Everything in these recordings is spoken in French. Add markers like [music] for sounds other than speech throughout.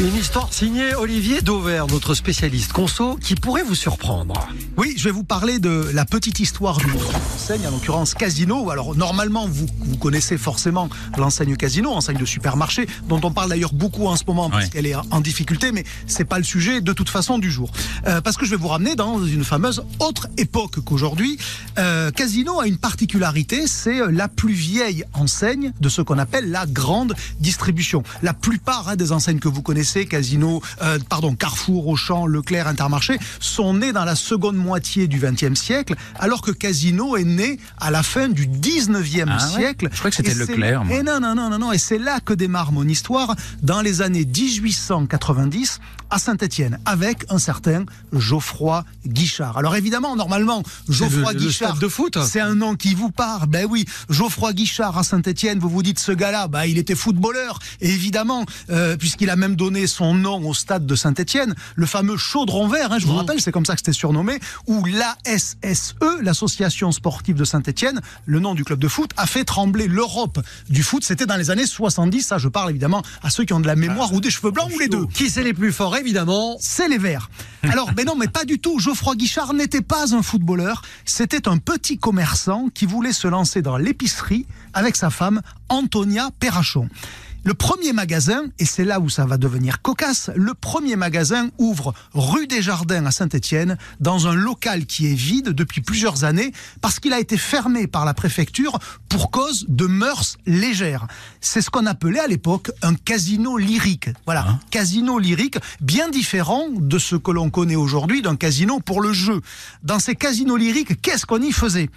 Une histoire signée Olivier Dauvert, notre spécialiste conso, qui pourrait vous surprendre. Oui, je vais vous parler de la petite histoire d'une enseigne, en l'occurrence Casino. Alors normalement, vous, vous connaissez forcément l'enseigne Casino, enseigne de supermarché, dont on parle d'ailleurs beaucoup en ce moment parce Ouais. qu'elle est en difficulté, mais c'est pas le sujet de toute façon du jour. Euh, parce que je vais vous ramener dans une fameuse autre époque qu'aujourd'hui. Euh, Casino a une particularité, c'est euh, la plus vieille enseigne de ce qu'on appelle la grande distribution. La plupart hein, des enseignes que vous connaissez, Casino, euh, pardon, Carrefour, Auchan, Leclerc, Intermarché, sont nées dans la seconde moitié du XXe siècle, alors que Casino est né à la fin du XIXe Ah ouais siècle. Je crois que c'était Leclerc, moi. Et non, non, non, non, non, et c'est là que démarre mon histoire, dans les années 1890, à Saint-Étienne, avec un certain Geoffroy Guichard. Alors évidemment, normalement, Geoffroy le- Guichard, de foot c'est un nom qui vous parle. Ben oui, Geoffroy Guichard à Saint-Étienne, vous vous dites ce gars-là, bah il était footballeur. Et évidemment, euh, puisqu'il a même donné son nom au stade de Saint-Étienne, le fameux chaudron vert, hein, je vous rappelle, c'est comme ça que c'était surnommé, où l'ASSE, l'association sportive de Saint-Étienne, le nom du club de foot, a fait trembler l'Europe du foot. C'était dans les années 70. Ça, je parle évidemment à ceux qui ont de la mémoire ou des cheveux blancs ou les deux Qui c'est les plus forts, évidemment c'est les Verts. Alors, mais non, mais pas du tout. Geoffroy Guichard n'était pas un footballeur. C'était un petit commerçant qui voulait se lancer dans l'épicerie avec sa femme, Antonia Perrachon. Le premier magasin, et c'est là où ça va devenir cocasse, le premier magasin ouvre rue des Jardins à Saint-Étienne, dans un local qui est vide depuis plusieurs années, parce qu'il a été fermé par la préfecture pour cause de mœurs légères. C'est ce qu'on appelait à l'époque un casino lyrique. Voilà, casino lyrique, bien différent de ce que l'on connaît aujourd'hui d'un casino pour le jeu. Dans ces casinos lyriques, qu'est-ce qu'on y faisait?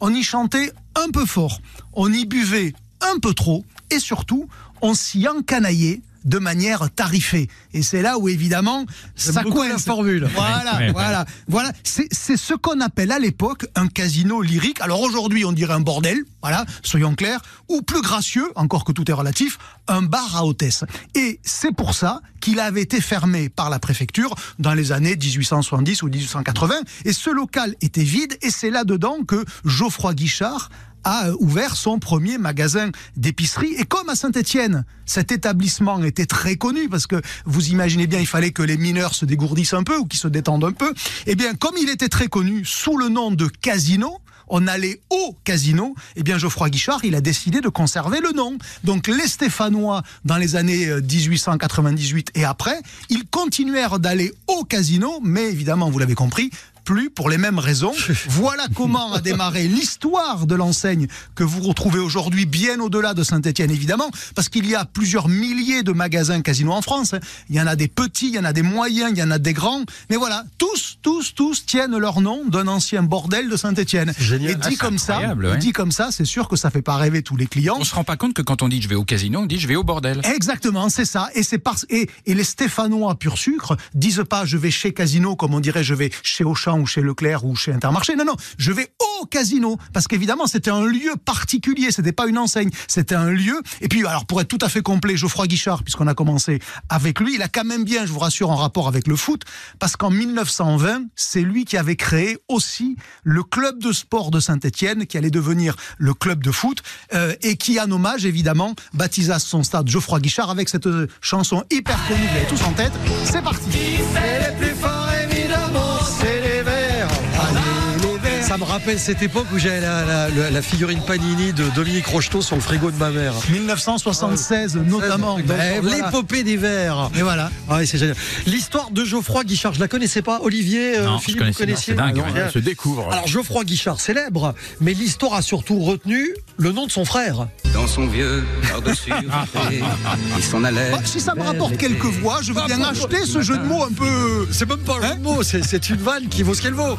On y chantait un peu fort, on y buvait un peu trop, et surtout, on s'y encanaillait de manière tarifée. Et c'est là où, évidemment, ça beaucoup la coince. formule. Voilà, Ouais, ouais. voilà, voilà. C'est c'est ce qu'on appelle à l'époque un casino lyrique. Alors aujourd'hui, on dirait un bordel, voilà, soyons clairs, ou plus gracieux, encore que tout est relatif, un bar à hôtesse. Et c'est pour ça qu'il avait été fermé par la préfecture dans les années 1870 ou 1880. Et ce local était vide, et c'est là-dedans que Geoffroy Guichard a euh, ouvert son premier magasin d'épicerie. Et comme à Saint-Étienne, cet établissement était très connu, parce que vous imaginez bien, il fallait que les mineurs se dégourdissent un peu ou qu'ils se détendent un peu. Eh bien, comme il était très connu sous le nom de Casino, on allait au casino, eh bien Geoffroy Guichard, il a décidé de conserver le nom. Donc les Stéphanois, dans les années euh, 1898 et après, ils continuèrent d'aller au casino, mais évidemment, vous l'avez compris, plus pour les mêmes raisons. [laughs] Voilà comment a démarré l'histoire de l'enseigne que vous retrouvez aujourd'hui bien au-delà de Saint-Etienne, évidemment, parce qu'il y a plusieurs milliers de magasins casinos en France. hein. Il y en a des petits, il y en a des moyens, il y en a des grands. Mais voilà, tous, tous, tous tiennent leur nom d'un ancien bordel de Saint-Etienne. génial. Et dit Ah, c'est comme ça, ouais. dit comme ça, c'est sûr que ça fait pas rêver tous les clients. On se rend pas compte que quand on dit je vais au casino, on dit je vais au bordel. Exactement, c'est ça. Et c'est parce et, et les Stéphanois pur sucre disent pas je vais chez Casino comme on dirait je vais chez Auchan ou chez Leclerc ou chez Intermarché. Non non, je vais au Casino parce qu'évidemment c'était un lieu particulier, c'était pas une enseigne, c'était un lieu. Et puis alors pour être tout à fait complet, Geoffroy Guichard puisqu'on a commencé avec lui, il a quand même bien, je vous rassure, en rapport avec le foot parce qu'en 1920, c'est lui qui avait créé aussi le club de sport de Saint-Étienne qui allait devenir le club de foot euh, et qui en hommage évidemment baptisa son stade Geoffroy Guichard avec cette euh, chanson hyper connue, vous l'avez tous en tête. C'est parti. les plus forts, Ça me rappelle cette époque où j'avais la, la- la- la figurine Panini de Dominique Rocheteau sur le frigo de ma mère. 1976 notamment. Donc, Ben, voilà. L'épopée des Verts. Et voilà. Ah oui, c'est génial. L'histoire de Geoffroy Guichard, je la connaissais pas. Olivier, euh, Non, je Philippe, vous connaissiez c'est dingue, Ah, non, ouais. se découvre. Alors Geoffroy Guichard, célèbre, mais l'histoire a surtout retenu le nom de son frère. dans son vieux par-dessus il s'en allait. Bah, si ça me rapporte quelques voix, je veux bien acheter ce jeu de mots un peu. C'est même pas un jeu de mots, c'est- c'est une vanne qui vaut ce qu'elle vaut.